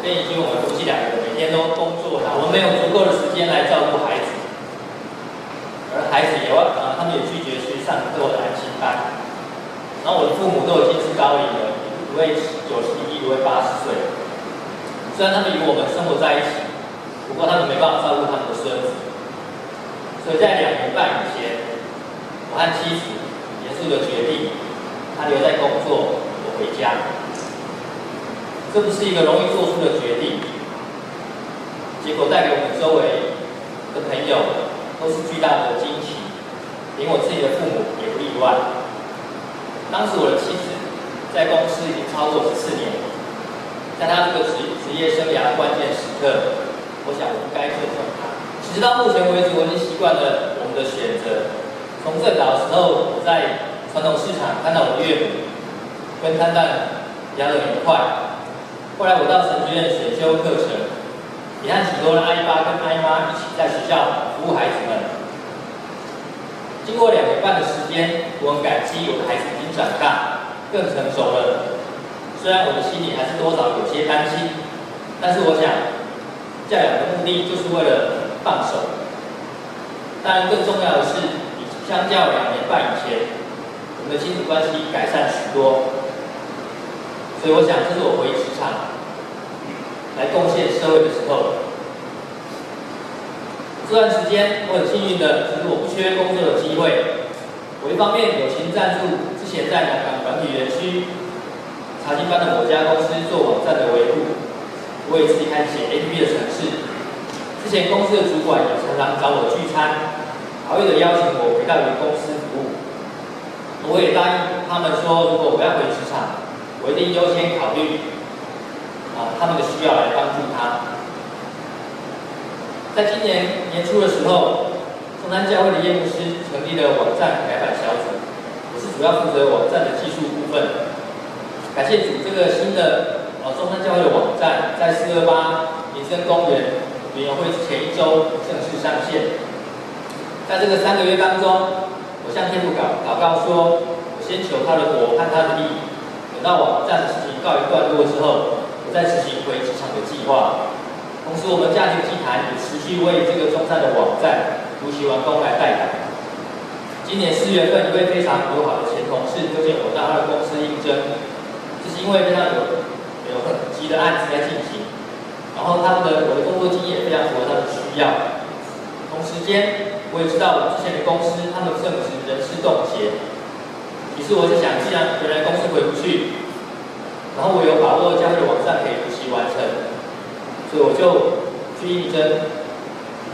跟怡君我们夫妻两个每天都工作，我们没有足够的时间来照顾孩子，而孩子也要呃，他们也拒绝去上课的安亲班。然后我的父母都已经是高龄了，一位九十一，一位八十岁。虽然他们与我们生活在一起，不过他们没办法照顾他们的孙子。所以在两年半以前，我和妻子严肃的决定，他留在工作，我回家。这不是一个容易做出的决定，结果带给我们周围的朋友都是巨大的惊奇，连我自己的父母也不例外。当时我的妻子在公司已经超过十四年。在她这个职职业生涯的关键时刻，我想我不该尊重他。直到目前为止，我已经习惯了我们的选择。从最早的时候，我在传统市场看到我岳母跟摊档聊得很快。后来我到神学院选修课程，也和许多的阿姨爸跟阿姨妈一起在学校服务孩子们。经过两年半的时间，我很感激我的孩子已经长大，更成熟了。虽然我的心里还是多少有些担心，但是我想，教养的目的就是为了放手。当然，更重要的是，相较两年半以前，我们的亲子关系改善许多。所以，我想这是我回职场来贡献社会的时候。这段时间，我很幸运的，其实我不缺工作的机会。我一方面友情赞助之前在南港软体园区。查经班的某家公司做网站的维护，我也自己开始写 APP 的程式。之前公司的主管也常常找我聚餐，好意的邀请我回到原公司服务。我也答应他们说，如果我要回职场，我一定优先考虑啊他们的需要来帮助他。在今年年初的时候，中山教会的业务师成立了网站改版小组，我是主要负责网站的技术部分。感谢主，这个新的呃中山教会的网站在四二八民生公园园游会前一周正式上线。在这个三个月当中，我向天父祷祷告说，我先求他的国和他的义，等到网站的事情告一段落之后，我再实行回职场的计划。同时，我们家庭祭坛也持续为这个中山的网站如期完工来代祷。今年四月份，一位非常友好的前同事推荐我到他的公司应征。就是因为非常有有很急的案子在进行，然后他们的我的工作经验也非常符合他的需要。同时间，我也知道我之前的公司他们正值人事冻结，于是我就想，既然原来公司回不去，然后我有把握将这个网站可以如期完成，所以我就去应征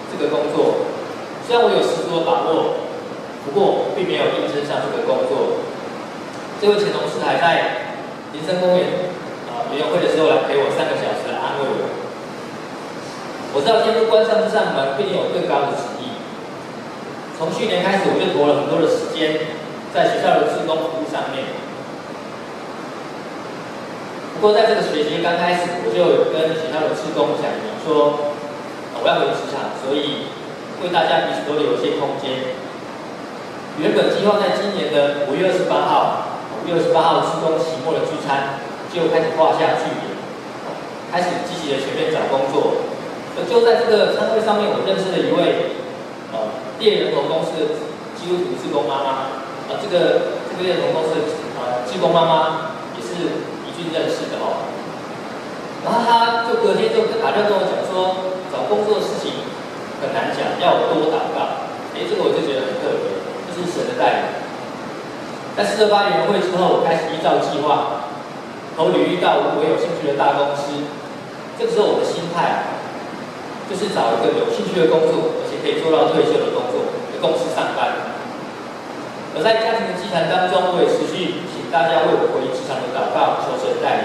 这个工作。虽然我有十足的把握，不过并没有应征上这个工作。这位前同事还在。民生公园啊，委员会的时候来陪我三个小时来安慰我。我知道今天关上这扇门，必定有更高的旨意。从去年开始，我就投了很多的时间在学校的志工服务上面。不过在这个学期刚开始，我就有跟学校的志工讲明说，我要回职场，所以为大家彼此都留一些空间。原本计划在今年的五月二十八号。五月二十八号，志工期末的聚餐就开始画下句点，开始积极的全面找工作。而就在这个餐会上面，我认识了一位呃猎人头公司的基督徒志工妈妈，啊、这个这个猎人头公司的呃志工妈妈也是怡君认识的哦。然后他就隔天就打电话跟我讲说，找工作的事情很难讲，要我多祷告。哎，这个我就觉得很特别，这、是神的带领。在四二八园游会之后，我开始依照计划投履历到我有兴趣的大公司。这个时候我的心态就是找一个有兴趣的工作，而且可以做到退休的工作的公司上班。而在家庭的祭坛当中，我也持续请大家为我回职场的祷告，求神带领。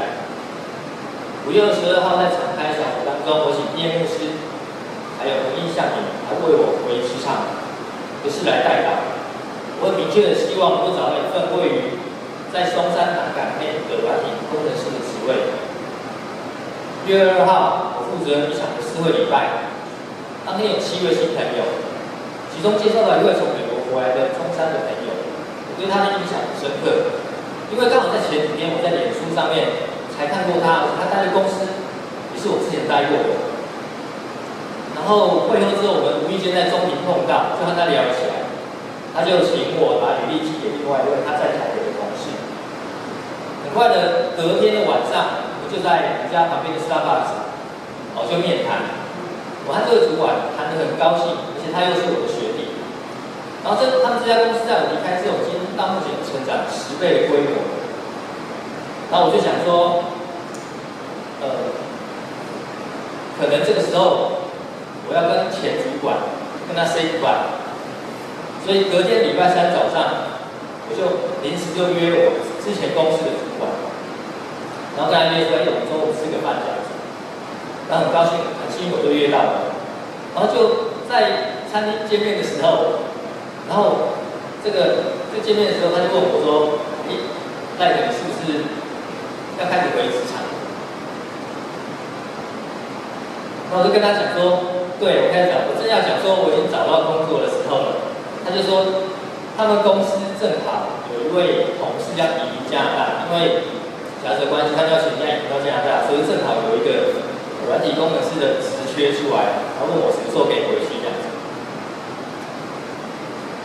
五月二十二号在敞开小组当中，我请叶牧师还有洪印象敏来为我回职场不是来代祷。我很明确的希望能够找到一份位于在松山南港内的软体工程师的职位。六月二号，我负责一场的四会礼拜，当天有七位新朋友，其中介绍了一位从美国回来的中山的朋友，对他的印象很深刻，因为刚好在前几天我在脸书上面才看过他，他待的公司也是我之前待过的。然后会后之后，我们无意间在中庭碰到，就和他聊起来，他就请我把履历寄给另外一位他在台北的同事。很快的，隔天的晚上，我就在我们家旁边的 Starbucks，哦，就面谈。我和这个主管谈得很高兴，而且他又是我的学弟。然后这他们这家公司在我离开之后，今天到目前成长十倍的规模。然后我就想说，呃，可能这个时候我要跟前主管跟他 say goodbye，所以隔天礼拜三早上，我就临时就约我之前公司的主管，然后跟他约说，哎，我们中午吃个饭这样子。然后很高兴，很幸运我就约到了，然后就在餐厅见面的时候，然后这个就见面的时候，他就问我说，哎，赖总，你是不是？要开始回职场，然后我就跟他讲说，对，我开始讲，我正要讲说我已经找到工作的时候了，他就说，他们公司正好有一位同事要移民加拿大，因为夹着关系，他要请假移民到加拿大，所以正好有一个软体工程师的职缺出来，他问我什么时候可以回去这样子。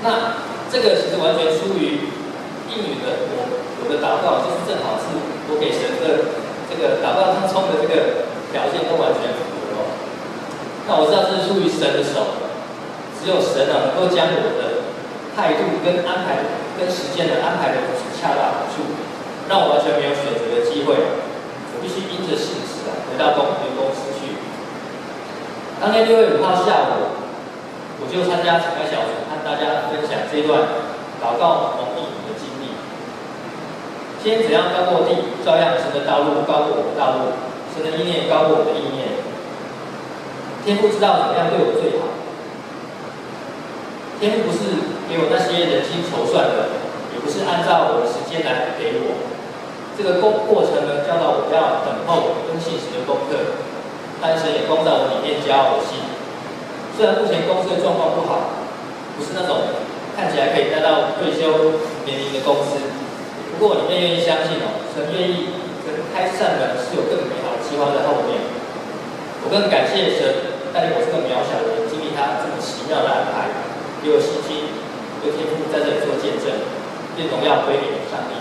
那这个其实完全出于应允的我我的祷告，就是正好是。我给神的这个祷告当中的这个条件都完全符合。那我知道这是出于神的手，只有神啊能够将我的态度跟安排跟时间的安排的恰到好处，让我完全没有选择的机会，我必须因着信实啊回到公回公司去。当天六月五号下午，我就参加敞开小组，和大家分享这段祷告蒙应允的经历。天怎样高过地，照样神的道路高过我的道路，神的意念高过我的意念。天不知道怎么样对我最好。天不是给我那些人心筹算的，也不是按照我的时间来给我。这个过过程呢，教导我要等候跟信实的功课。但神也光在我里面教我心。虽然目前公司的状况不好，不是那种看起来可以带到退休年龄的公司。不过你们愿意相信哦，神愿意神开这扇门是有更美好的计划在后面。我更感谢神带领我这个渺小的人经历他这么奇妙的安排，给我信心，有天赋在这里做见证，愿荣耀归给上帝。